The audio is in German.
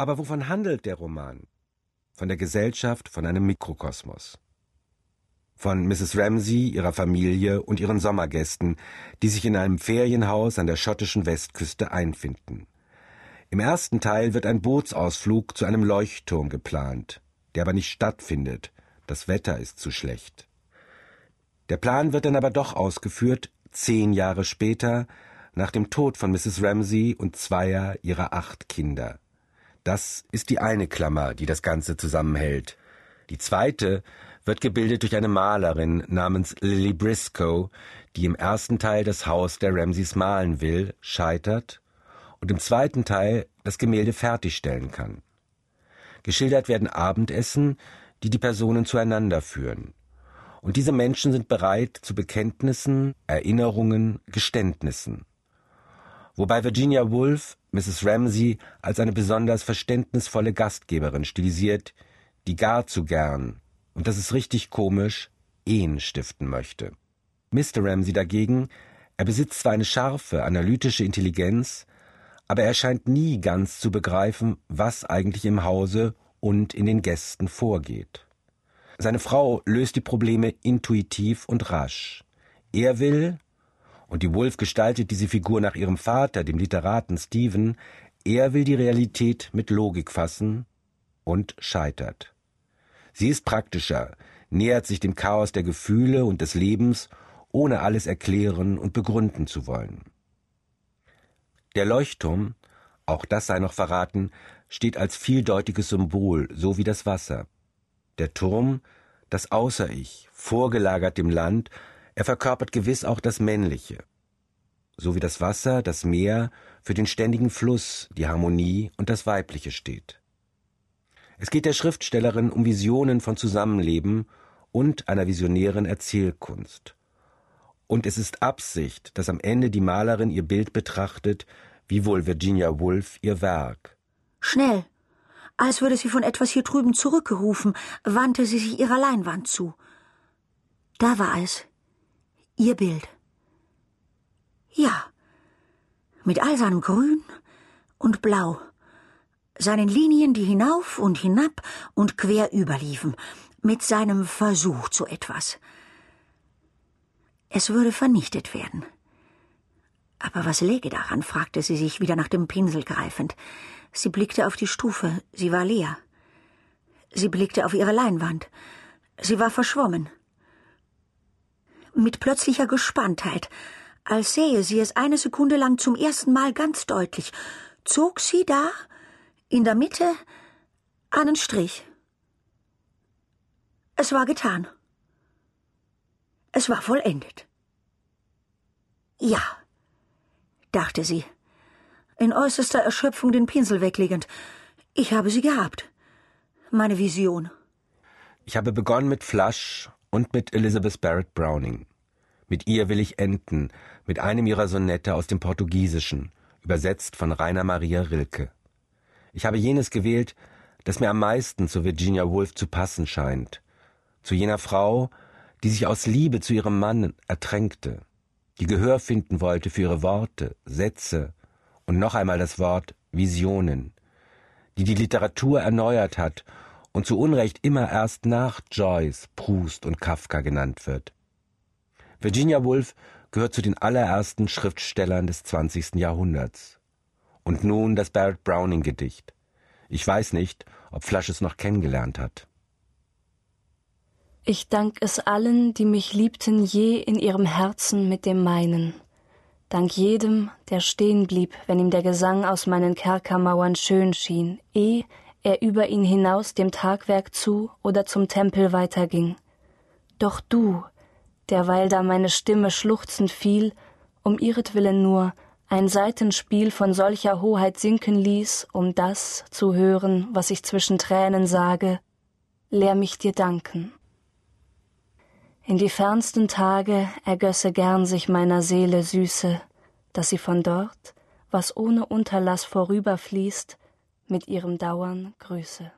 Aber wovon handelt der Roman? Von der Gesellschaft, von einem Mikrokosmos. Von Mrs. Ramsey, ihrer Familie und ihren Sommergästen, die sich in einem Ferienhaus an der schottischen Westküste einfinden. Im ersten Teil wird ein Bootsausflug zu einem Leuchtturm geplant, der aber nicht stattfindet. Das Wetter ist zu schlecht. Der Plan wird dann aber doch ausgeführt, zehn Jahre später, nach dem Tod von Mrs. Ramsey und zweier ihrer acht Kinder. Das ist die eine Klammer, die das Ganze zusammenhält. Die zweite wird gebildet durch eine Malerin namens Lily Briscoe, die im ersten Teil das Haus der Ramseys malen will, scheitert und im zweiten Teil das Gemälde fertigstellen kann. Geschildert werden Abendessen, die die Personen zueinander führen. Und diese Menschen sind bereit zu Bekenntnissen, Erinnerungen, Geständnissen wobei Virginia Woolf Mrs. Ramsey als eine besonders verständnisvolle Gastgeberin stilisiert, die gar zu gern, und das ist richtig komisch, Ehen stiften möchte. Mr. Ramsey dagegen, er besitzt zwar eine scharfe, analytische Intelligenz, aber er scheint nie ganz zu begreifen, was eigentlich im Hause und in den Gästen vorgeht. Seine Frau löst die Probleme intuitiv und rasch. Er will, und die Wolf gestaltet diese Figur nach ihrem Vater, dem Literaten Stephen, er will die Realität mit Logik fassen und scheitert. Sie ist praktischer, nähert sich dem Chaos der Gefühle und des Lebens, ohne alles erklären und begründen zu wollen. Der Leuchtturm, auch das sei noch verraten, steht als vieldeutiges Symbol, so wie das Wasser. Der Turm, das Außer-Ich, vorgelagert dem Land, er verkörpert gewiss auch das Männliche, so wie das Wasser, das Meer für den ständigen Fluss, die Harmonie und das Weibliche steht. Es geht der Schriftstellerin um Visionen von Zusammenleben und einer visionären Erzählkunst. Und es ist Absicht, dass am Ende die Malerin ihr Bild betrachtet, wie wohl Virginia Woolf ihr Werk. Schnell, als würde sie von etwas hier drüben zurückgerufen, wandte sie sich ihrer Leinwand zu. Da war es, Ihr Bild. Ja, mit all seinem Grün und Blau, seinen Linien, die hinauf und hinab und quer überliefen, mit seinem Versuch zu etwas. Es würde vernichtet werden. Aber was läge daran? fragte sie sich wieder nach dem Pinsel greifend. Sie blickte auf die Stufe, sie war leer. Sie blickte auf ihre Leinwand. Sie war verschwommen mit plötzlicher Gespanntheit, als sähe sie es eine Sekunde lang zum ersten Mal ganz deutlich, zog sie da in der Mitte einen Strich. Es war getan. Es war vollendet. Ja, dachte sie, in äußerster Erschöpfung den Pinsel weglegend. Ich habe sie gehabt. Meine Vision. Ich habe begonnen mit Flush und mit Elizabeth Barrett Browning. Mit ihr will ich enden, mit einem ihrer Sonette aus dem Portugiesischen, übersetzt von Rainer Maria Rilke. Ich habe jenes gewählt, das mir am meisten zu Virginia Woolf zu passen scheint, zu jener Frau, die sich aus Liebe zu ihrem Mann ertränkte, die Gehör finden wollte für ihre Worte, Sätze und noch einmal das Wort Visionen, die die Literatur erneuert hat und zu Unrecht immer erst nach Joyce, Proust und Kafka genannt wird. Virginia Woolf gehört zu den allerersten Schriftstellern des 20. Jahrhunderts. Und nun das Barrett Browning Gedicht. Ich weiß nicht, ob Flash es noch kennengelernt hat. Ich dank es allen, die mich liebten je in ihrem Herzen mit dem meinen. Dank jedem, der stehen blieb, wenn ihm der Gesang aus meinen Kerkermauern schön schien, eh er über ihn hinaus dem Tagwerk zu oder zum Tempel weiterging. Doch du, derweil da meine Stimme schluchzend fiel, um ihretwillen nur ein Seitenspiel von solcher Hoheit sinken ließ, um das zu hören, was ich zwischen Tränen sage, lehr mich dir danken. In die fernsten Tage ergösse gern sich meiner Seele Süße, dass sie von dort, was ohne Unterlass vorüberfließt, mit ihrem Dauern grüße.